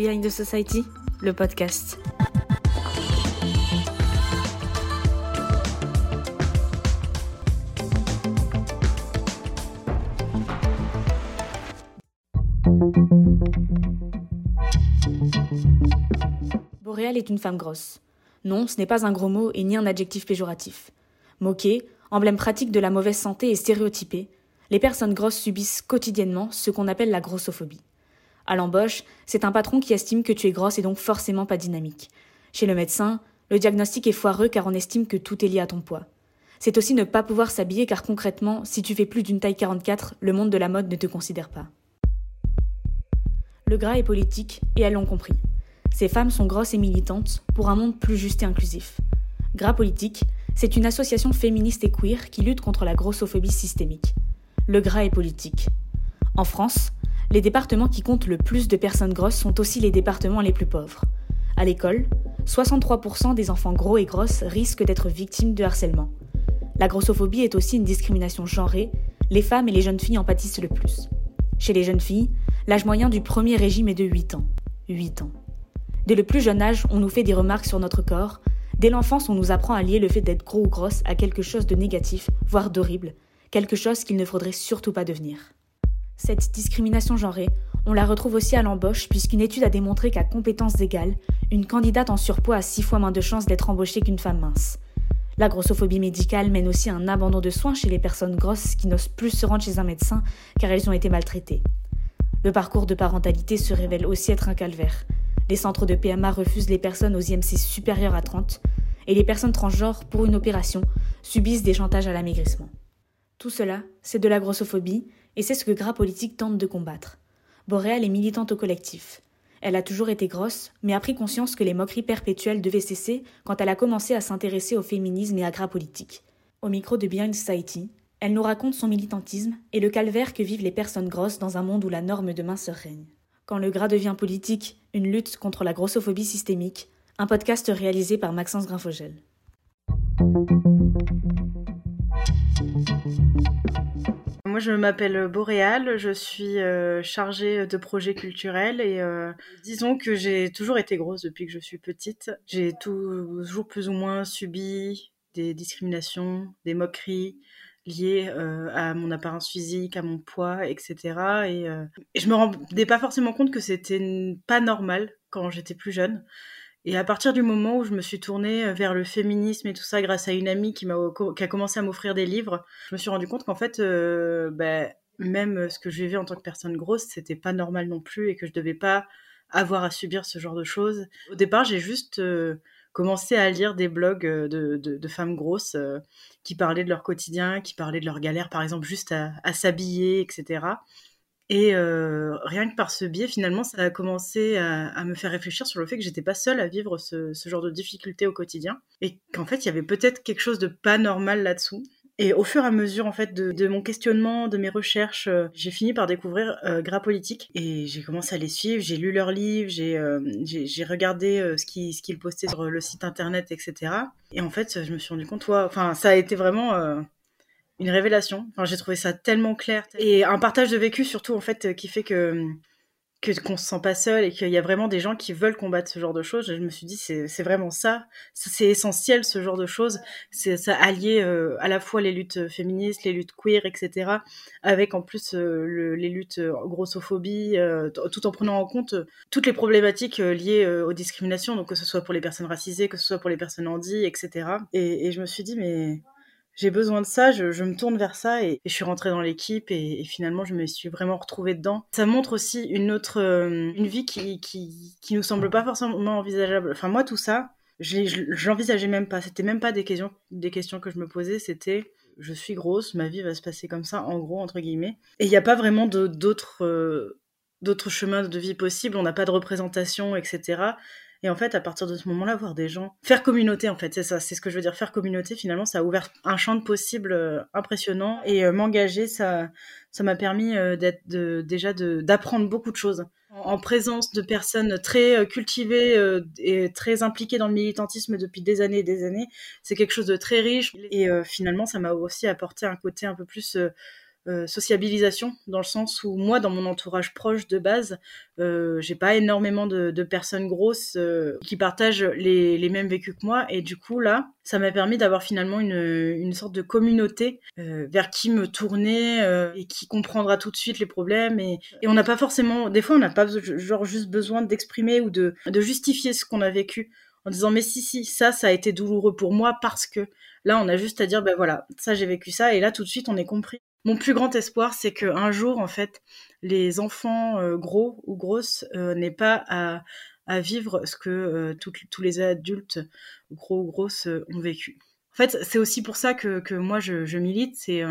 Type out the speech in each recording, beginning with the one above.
Behind the Society, le podcast. Boréal est une femme grosse. Non, ce n'est pas un gros mot et ni un adjectif péjoratif. Moqué, emblème pratique de la mauvaise santé et stéréotypé, les personnes grosses subissent quotidiennement ce qu'on appelle la grossophobie. À l'embauche, c'est un patron qui estime que tu es grosse et donc forcément pas dynamique. Chez le médecin, le diagnostic est foireux car on estime que tout est lié à ton poids. C'est aussi ne pas pouvoir s'habiller car concrètement, si tu fais plus d'une taille 44, le monde de la mode ne te considère pas. Le gras est politique et elles l'ont compris. Ces femmes sont grosses et militantes pour un monde plus juste et inclusif. Gras Politique, c'est une association féministe et queer qui lutte contre la grossophobie systémique. Le gras est politique. En France, les départements qui comptent le plus de personnes grosses sont aussi les départements les plus pauvres. À l'école, 63% des enfants gros et grosses risquent d'être victimes de harcèlement. La grossophobie est aussi une discrimination genrée, les femmes et les jeunes filles en pâtissent le plus. Chez les jeunes filles, l'âge moyen du premier régime est de 8 ans. 8 ans. Dès le plus jeune âge, on nous fait des remarques sur notre corps. Dès l'enfance, on nous apprend à lier le fait d'être gros ou grosse à quelque chose de négatif, voire d'horrible, quelque chose qu'il ne faudrait surtout pas devenir. Cette discrimination genrée, on la retrouve aussi à l'embauche puisqu'une étude a démontré qu'à compétences égales, une candidate en surpoids a six fois moins de chances d'être embauchée qu'une femme mince. La grossophobie médicale mène aussi à un abandon de soins chez les personnes grosses qui n'osent plus se rendre chez un médecin car elles ont été maltraitées. Le parcours de parentalité se révèle aussi être un calvaire. Les centres de PMA refusent les personnes aux IMC supérieures à 30 et les personnes transgenres, pour une opération, subissent des chantages à l'amaigrissement. Tout cela, c'est de la grossophobie et c'est ce que Gras Politique tente de combattre. Boréal est militante au collectif. Elle a toujours été grosse, mais a pris conscience que les moqueries perpétuelles devaient cesser quand elle a commencé à s'intéresser au féminisme et à Gras Politique. Au micro de Behind Society, elle nous raconte son militantisme et le calvaire que vivent les personnes grosses dans un monde où la norme de minceur règne. Quand le gras devient politique, une lutte contre la grossophobie systémique, un podcast réalisé par Maxence Grinfogel. Moi, je m'appelle Boréal, je suis euh, chargée de projets culturels et euh, disons que j'ai toujours été grosse depuis que je suis petite. J'ai toujours plus ou moins subi des discriminations, des moqueries, liées euh, à mon apparence physique, à mon poids, etc. Et, et je me rendais pas forcément compte que c'était pas normal quand j'étais plus jeune. Et à partir du moment où je me suis tournée euh, vers le féminisme et tout ça, grâce à une amie qui, m'a, qui a commencé à m'offrir des livres, je me suis rendu compte qu'en fait, ben, même ce que je vivais en tant que personne grosse, c'était pas normal non plus et que je devais pas avoir à subir ce genre de choses. Au départ, j'ai juste commencé à lire des blogs de, de, femmes grosses qui parlaient de leur quotidien, qui parlaient de leur galère, par exemple, juste à s'habiller, etc. Et euh, rien que par ce biais, finalement, ça a commencé à, me faire réfléchir sur le fait que j'étais pas seule à vivre ce, genre de difficultés au quotidien et qu'en fait, il y avait peut-être quelque chose de pas normal là-dessous et au fur et à mesure en fait de, mon questionnement, de mes recherches, euh, j'ai fini par découvrir euh, Gras Politique et j'ai commencé à les suivre. J'ai lu leurs livres, j'ai euh, regardé ce qu'ils postaient sur le site internet, etc. Et en fait, je me suis rendu compte, enfin, ça a été vraiment une révélation. J'ai trouvé ça tellement clair et un partage de vécu surtout en fait qui fait que que qu'on se sent pas seul et qu'il y a vraiment des gens qui veulent combattre ce genre de choses. Je me suis dit c'est vraiment ça, c'est essentiel ce genre de choses. C'est ça allier euh, à la fois les luttes féministes, les luttes queer, etc. Avec en plus euh, le, les luttes euh, grossophobie, euh, tout en prenant en compte euh, toutes les problématiques euh, liées aux discriminations, donc que ce soit pour les personnes racisées, que ce soit pour les personnes handies, etc. Et, et je me suis dit mais j'ai besoin de ça, je, je, me tourne vers ça et, je suis rentrée dans l'équipe et, finalement je me suis vraiment retrouvée dedans. Ça montre aussi une autre, euh, une vie qui, qui, qui nous semble pas forcément envisageable. Enfin moi tout ça, j'envisageais même pas, c'était même pas des questions, des questions que je me posais, c'était je suis grosse, ma vie va se passer comme ça, en gros entre guillemets. Et il n'y a pas vraiment d'autres euh, d'autres chemins de vie possibles, on n'a pas de représentation, etc. Et en fait, à partir de ce moment-là, voir des gens faire communauté, en fait, c'est ça, c'est ce que je veux dire. Faire communauté, finalement, ça a ouvert un champ de possibles euh, impressionnant. Et euh, m'engager, ça, ça m'a permis euh, d'être, déjà, d'apprendre beaucoup de choses. En, en présence de personnes très cultivées et très impliquées dans le militantisme depuis des années et des années, c'est quelque chose de très riche. Et finalement, ça m'a aussi apporté un côté un peu plus euh, sociabilisation, dans le sens où moi, dans mon entourage proche de base, euh, j'ai pas énormément de, personnes grosses euh, qui partagent les, mêmes vécus que moi. Et du coup, là, ça m'a permis d'avoir finalement une, sorte de communauté vers qui me tourner et qui comprendra tout de suite les problèmes. Et, on n'a pas forcément, des fois, on n'a pas genre juste besoin d'exprimer ou de, de justifier ce qu'on a vécu en disant mais si si ça ça a été douloureux pour moi parce que là on a juste à dire ben voilà ça j'ai vécu ça et là tout de suite on est compris mon plus grand espoir, c'est qu'un jour, en fait, les enfants euh, gros ou grosses euh, n'aient pas à, vivre ce que euh, tous les adultes gros ou grosses ont vécu. En fait, c'est aussi pour ça que, moi, je, milite, c'est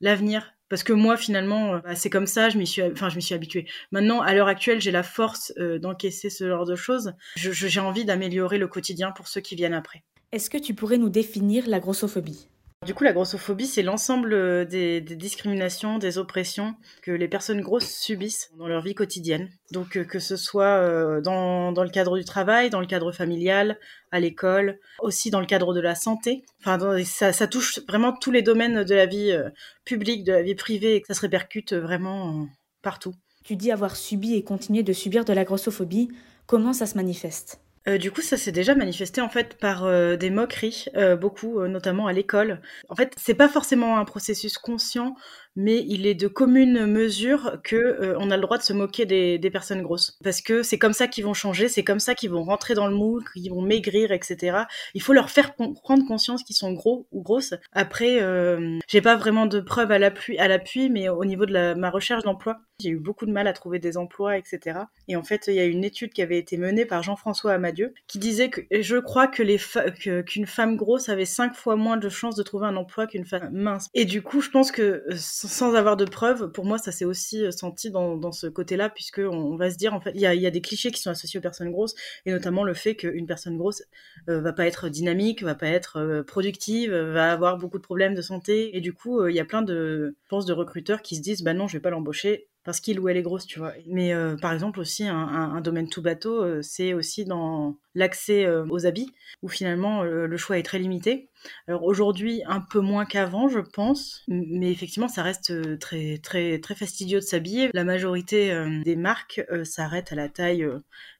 l'avenir. Parce que moi, finalement, bah, c'est comme ça, je m'y suis, enfin, je m'y suis habituée. Maintenant, à l'heure actuelle, j'ai la force d'encaisser ce genre de choses. j'ai envie d'améliorer le quotidien pour ceux qui viennent après. Est-ce que tu pourrais nous définir la grossophobie? Du coup, la grossophobie, c'est l'ensemble euh, des, discriminations, des oppressions que les personnes grosses subissent dans leur vie quotidienne. Donc, euh, que ce soit euh, dans, le cadre du travail, dans le cadre familial, à l'école, aussi dans le cadre de la santé. Enfin, ça, touche vraiment tous les domaines de la vie publique, de la vie privée, et ça se répercute vraiment partout. Tu dis avoir subi et continuer de subir de la grossophobie. Comment ça se manifeste? Euh, du coup, ça s'est déjà manifesté en fait par euh, des moqueries, euh, beaucoup, notamment à l'école. En fait, c'est pas forcément un processus conscient, mais il est de commune mesure que euh, on a le droit de se moquer des, personnes grosses parce que c'est comme ça qu'ils vont changer, c'est comme ça qu'ils vont rentrer dans le moule, qu'ils vont maigrir, etc. Il faut leur faire prendre conscience qu'ils sont gros ou grosses. Après, euh, j'ai pas vraiment de preuves à l'appui, mais au niveau de ma recherche d'emploi, j'ai eu beaucoup de mal à trouver des emplois, etc. Et en fait, il y a une étude qui avait été menée par Jean-François Amadieu qui disait que je crois que qu'une femme grosse avait cinq fois moins de chances de trouver un emploi qu'une femme mince. Et du coup, je pense que euh, sans avoir de preuves, pour moi, ça s'est aussi euh, senti dans, ce côté-là, puisque on, va se dire, en fait, il y a, des clichés qui sont associés aux personnes grosses, et notamment le fait qu'une personne grosse euh, va pas être dynamique, va pas être euh, productive, va avoir beaucoup de problèmes de santé, et du coup, il y a plein de, je de recruteurs qui se disent, bah non, je vais pas l'embaucher parce qu'il ou elle est grosse, tu vois. Mais euh, par exemple aussi, un, domaine tout bateau, euh, c'est aussi dans l'accès euh, aux habits, où finalement le choix est très limité. Alors aujourd'hui, un peu moins qu'avant, je pense, mais effectivement, ça reste très très très fastidieux de s'habiller. La majorité des marques s'arrêtent à la taille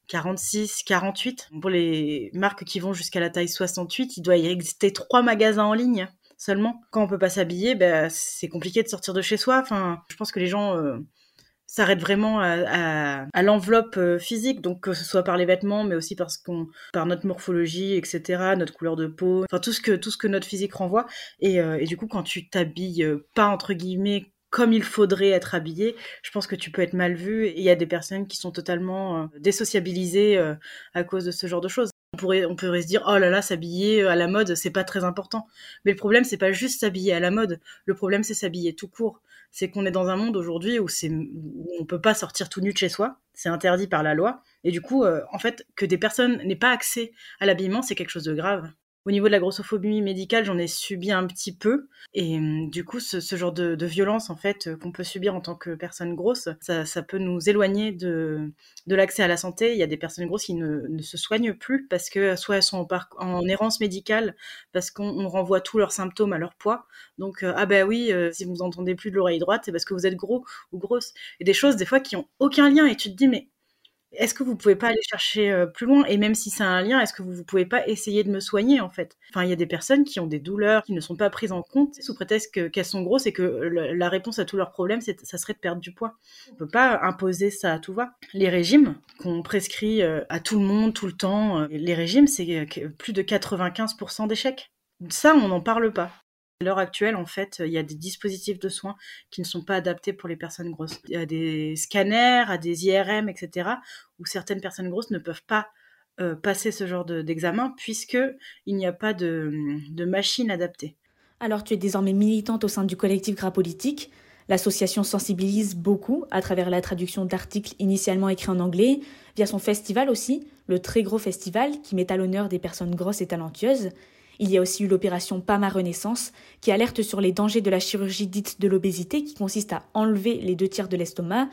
46, 48. Pour les marques qui vont jusqu'à la taille 68, il doit y exister trois magasins en ligne seulement. Quand on peut pas s'habiller, ben, c'est compliqué de sortir de chez soi. Enfin, je pense que les gens s'arrête vraiment à, l'enveloppe euh, physique, donc que ce soit par les vêtements, mais aussi par notre morphologie, etc., notre couleur de peau, enfin tout ce que tout ce que notre physique renvoie. Et, euh, du coup, quand tu t'habilles euh, pas entre guillemets comme il faudrait être habillé, je pense que tu peux être mal vu. Et il y a des personnes qui sont totalement désociabilisées à cause de ce genre de choses. On pourrait, on pourrait se dire, oh là là, s'habiller à la mode, c'est pas très important. Mais le problème, c'est pas juste s'habiller à la mode. Le problème, c'est s'habiller tout court c'est qu'on est dans un monde aujourd'hui où, où on peut pas sortir tout nu de chez soi, c'est interdit par la loi, et du coup, euh, en fait, que des personnes n'aient pas accès à l'habillement, c'est quelque chose de grave. Au niveau de la grossophobie médicale, j'en ai subi un petit peu. Et hum, du coup, ce, genre de, violence, en fait, euh, qu'on peut subir en tant que personne grosse, ça, peut nous éloigner de, l'accès à la santé. Il y a des personnes grosses qui ne, se soignent plus parce que soit elles sont en, errance médicale, parce qu'on renvoie tous leurs symptômes à leur poids. Donc, euh, ah ben oui, euh, si vous entendez plus de l'oreille droite, c'est parce que vous êtes gros ou grosse. Et des choses, des fois, qui ont aucun lien. Et tu te dis, mais est-ce que vous pouvez pas aller chercher euh, plus loin? Et même si c'est un lien, est-ce que vous, ne pouvez pas essayer de me soigner en fait? Enfin, il y a des personnes qui ont des douleurs qui ne sont pas prises en compte sous prétexte qu'elles sont grosses et que la réponse à tous leurs problèmes, ça serait de perdre du poids. On peut pas imposer ça à tout va. Les régimes qu'on prescrit euh, à tout le monde tout le temps, euh, les régimes, c'est plus de 95% d'échecs. Ça, on n'en parle pas. À l'heure actuelle, en fait, il y a des dispositifs de soins qui ne sont pas adaptés pour les personnes grosses. Il y a des scanners, à des IRM, etc., où certaines personnes grosses ne peuvent pas euh, passer ce genre d'examen puisque il n'y a pas de, machine adaptée. Alors, tu es désormais militante au sein du collectif Gras Politique. L'association sensibilise beaucoup à travers la traduction d'articles initialement écrits en anglais, via son festival aussi, le très gros festival qui met à l'honneur des personnes grosses et talentueuses, il y a aussi eu l'opération PAMA Renaissance, qui alerte sur les dangers de la chirurgie dite de l'obésité, qui consiste à enlever les deux tiers de l'estomac.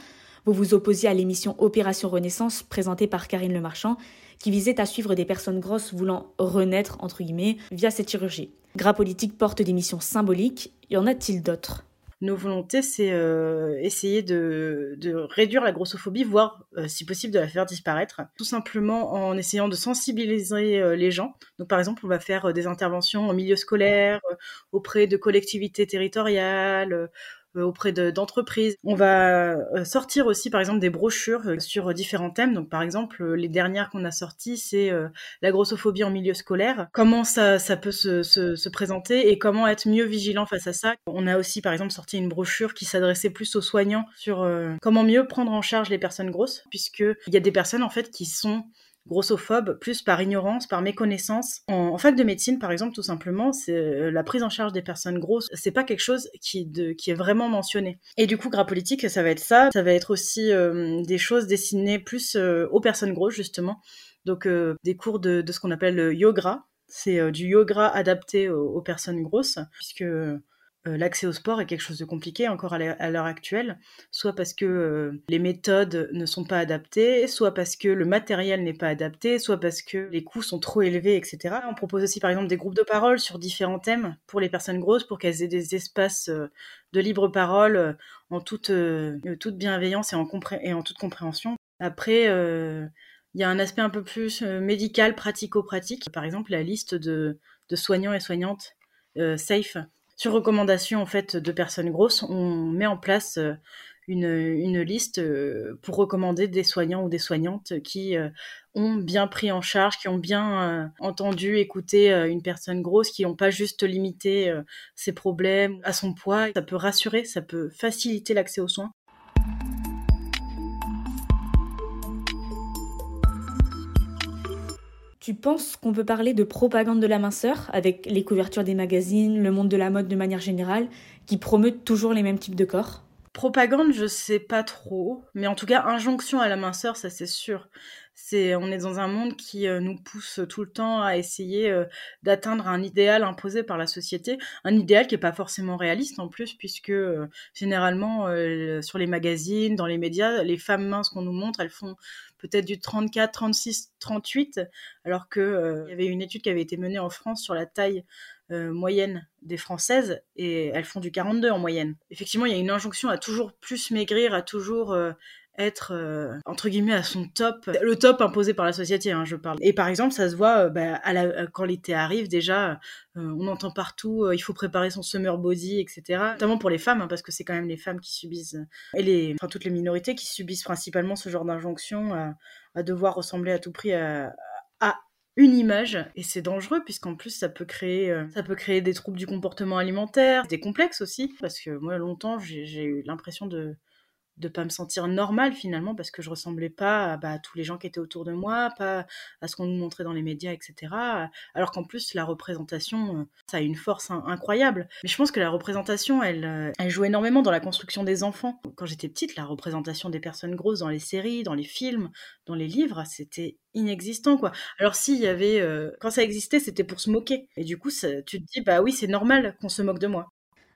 Vous vous opposiez à l'émission Opération Renaissance, présentée par Karine Lemarchand, qui visait à suivre des personnes grosses voulant renaître, entre guillemets, via cette chirurgie. Gras Politique porte des missions symboliques. Y en a-t-il d'autres? Nos volontés, c'est euh, essayer de, de, réduire la grossophobie, voire, euh, si possible, de la faire disparaître, tout simplement en essayant de sensibiliser euh, les gens. Donc, par exemple, on va faire des interventions en milieu scolaire, auprès de collectivités territoriales, auprès d'entreprises. on va euh, sortir aussi, par exemple, des brochures euh, sur différents thèmes. Donc, par exemple, les dernières qu'on a sorties, c'est la grossophobie en milieu scolaire. Comment ça, ça peut se, se, se, présenter et comment être mieux vigilant face à ça. On a aussi, par exemple, sorti une brochure qui s'adressait plus aux soignants sur comment mieux prendre en charge les personnes grosses, puisque il y a des personnes en fait qui sont grossophobe, plus par ignorance, par méconnaissance. En, fac de médecine, par exemple, tout simplement, c'est euh, la prise en charge des personnes grosses, c'est pas quelque chose qui, est vraiment mentionné. Et du coup, gras politique, ça va être ça. Ça va être aussi euh, des choses destinées plus euh, aux personnes grosses, justement. Donc, des cours de, de ce qu'on appelle le yoga. C'est du yoga adapté aux, aux personnes grosses, puisque euh, l'accès au sport est quelque chose de compliqué encore à l'heure actuelle, soit parce que euh, les méthodes ne sont pas adaptées, soit parce que le matériel n'est pas adapté, soit parce que les coûts sont trop élevés, etc. On propose aussi par exemple des groupes de parole sur différents thèmes pour les personnes grosses, pour qu'elles aient des espaces euh, de libre parole en toute, bienveillance et en, toute compréhension. Après, il y a un aspect un peu plus médical, pratico-pratique. Par exemple, la liste de soignants et soignantes safe sur recommandation en fait de personnes grosses, on met en place euh, une, liste euh, pour recommander des soignants ou des soignantes qui euh, ont bien pris en charge, qui ont bien entendu, écouté une personne grosse, qui n'ont pas juste limité ses problèmes à son poids. Ça peut rassurer, ça peut faciliter l'accès aux soins. Tu penses qu'on peut parler de propagande de la minceur avec les couvertures des magazines, le monde de la mode de manière générale, qui promeut toujours les mêmes types de corps? Propagande, je sais pas trop, mais en tout cas injonction à la minceur, ça c'est sûr. On est dans un monde qui euh, nous pousse tout le temps à essayer euh, d'atteindre un idéal imposé par la société, un idéal qui est pas forcément réaliste en plus, puisque euh, généralement sur les magazines, dans les médias, les femmes minces qu'on nous montre, elles font peut-être du 34, 36, 38, alors qu'il il y avait une étude qui avait été menée en France sur la taille moyenne des Françaises et elles font du 42 en moyenne. Effectivement, il y a une injonction à toujours plus maigrir, à toujours être euh, entre guillemets à son top, le top imposé par la société, hein, je parle. Et par exemple, ça se voit euh, bah, euh, quand l'été arrive déjà, on entend partout, il faut préparer son summer body, etc. Notamment pour les femmes, hein, parce que c'est quand même les femmes qui subissent et enfin toutes les minorités qui subissent principalement ce genre d'injonction à, devoir ressembler à tout prix à, à une image et c'est dangereux puisqu'en plus ça peut créer ça peut créer des troubles du comportement alimentaire, des complexes aussi parce que moi longtemps j'ai eu l'impression de de pas me sentir normale finalement parce que je ressemblais pas bah, à, tous les gens qui étaient autour de moi, pas à ce qu'on nous montrait dans les médias, etc. Alors qu'en plus la représentation, euh, ça a une force incroyable. Mais je pense que la représentation, elle, euh, elle joue énormément dans la construction des enfants. Quand j'étais petite, la représentation des personnes grosses dans les séries, dans les films, dans les livres, c'était inexistant quoi. Alors s'il y avait, euh, quand ça existait, c'était pour se moquer. Et du coup, tu te dis bah oui, c'est normal qu'on se moque de moi.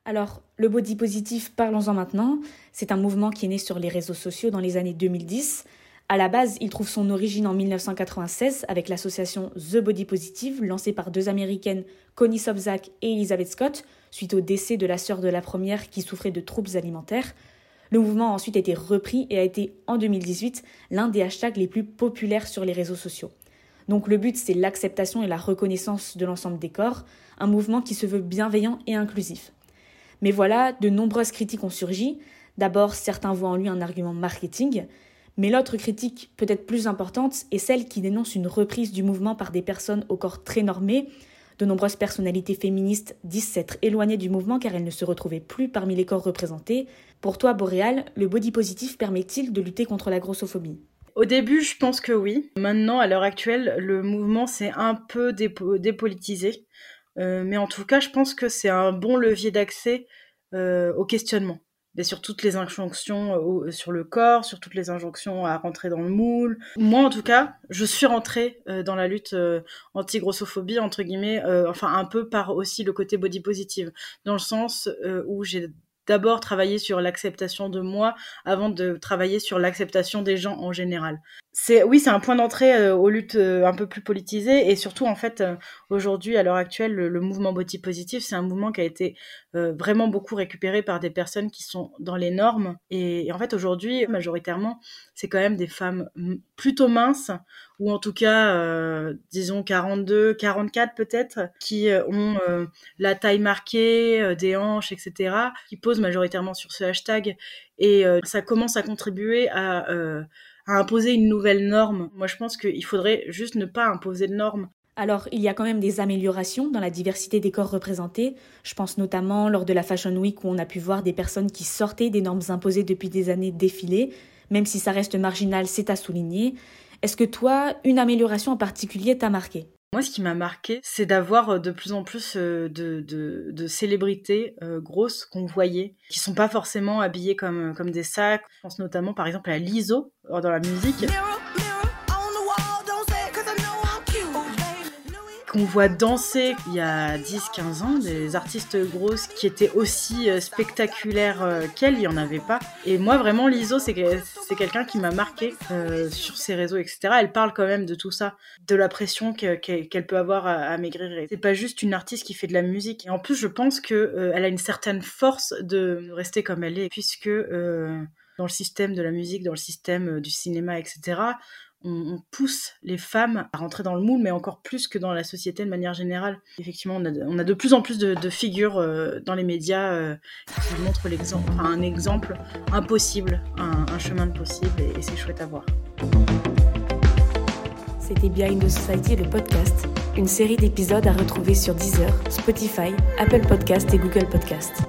Alors, le body positif, parlons-en maintenant. C'est un mouvement qui est né sur les réseaux sociaux dans les années 2010. À la base, il trouve son origine en 1996 avec l'association The Body Positive, lancée par deux américaines, Connie Sobzak et Elizabeth Scott, suite au décès de la sœur de la première qui souffrait de troubles alimentaires. Le mouvement a ensuite été repris et a été, en 2018, l'un des hashtags les plus populaires sur les réseaux sociaux. Donc le but, c'est l'acceptation et la reconnaissance de l'ensemble des corps, un mouvement qui se veut bienveillant et inclusif. Mais voilà, de nombreuses critiques ont surgi. D'abord, certains voient en lui un argument marketing, mais l'autre critique, peut-être plus importante, est celle qui dénonce une reprise du mouvement par des personnes au corps très normé. De nombreuses personnalités féministes disent s'être éloignées du mouvement car elles ne se retrouvaient plus parmi les corps représentés. Pour toi, Boréal, le body positif permet-il de lutter contre la grossophobie? Au début, je pense que oui. Maintenant, à l'heure actuelle, le mouvement s'est un peu dépolitisé. Euh, mais en tout cas, je pense que c'est un bon levier d'accès euh, au questionnement. Sur toutes les injonctions euh, sur le corps, sur toutes les injonctions à rentrer dans le moule. Moi, en tout cas, je suis rentrée dans la lutte anti-grossophobie, entre guillemets, enfin un peu par aussi le côté body positive, dans le sens où j'ai d'abord travailler sur l'acceptation de moi avant de travailler sur l'acceptation des gens en général. C'est oui, c'est un point d'entrée euh, aux luttes euh, un peu plus politisées et surtout en fait euh, aujourd'hui à l'heure actuelle le, mouvement body positif c'est un mouvement qui a été vraiment beaucoup récupéré par des personnes qui sont dans les normes et, en fait aujourd'hui majoritairement c'est quand même des femmes plutôt minces ou en tout cas disons 42, 44 peut-être qui ont la taille marquée, des hanches etc. qui posent majoritairement sur ce hashtag et ça commence à contribuer à à imposer une nouvelle norme. Moi, je pense qu'il faudrait juste ne pas imposer de normes. Alors, il y a quand même des améliorations dans la diversité des corps représentés. Je pense notamment lors de la Fashion Week où on a pu voir des personnes qui sortaient des normes imposées depuis des années défiler. Même si ça reste marginal, c'est à souligner. Est-ce que toi, une amélioration en particulier t'a marqué? Moi, ce qui m'a marqué, c'est d'avoir euh, de plus en plus euh, de, de, célébrités euh, grosses qu'on voyait, qui sont pas forcément habillées comme, comme des sacs. Je pense notamment, par exemple, à l'ISO dans la musique. Qu'on voit danser il y a 10-15 ans, des artistes grosses qui étaient aussi euh, spectaculaires euh, qu'elle, il n'y en avait pas. Et moi, vraiment, Liso, c'est quelqu'un qui m'a marqué euh, sur ses réseaux, etc. Elle parle quand même de tout ça, de la pression qu'elle peut avoir à, maigrir. C'est pas juste une artiste qui fait de la musique. Et en plus, je pense qu'elle a une certaine force de rester comme elle est, puisque dans le système de la musique, dans le système du cinéma, etc., on, pousse les femmes à rentrer dans le moule, mais encore plus que dans la société de manière générale. Effectivement, on a de, plus en plus de, figures euh, dans les médias euh, qui montrent l'exemple, un exemple impossible, un, chemin possible, et, et c'est chouette à voir. C'était Behind the Society, le podcast, une série d'épisodes à retrouver sur Deezer, Spotify, Apple Podcast et Google Podcast.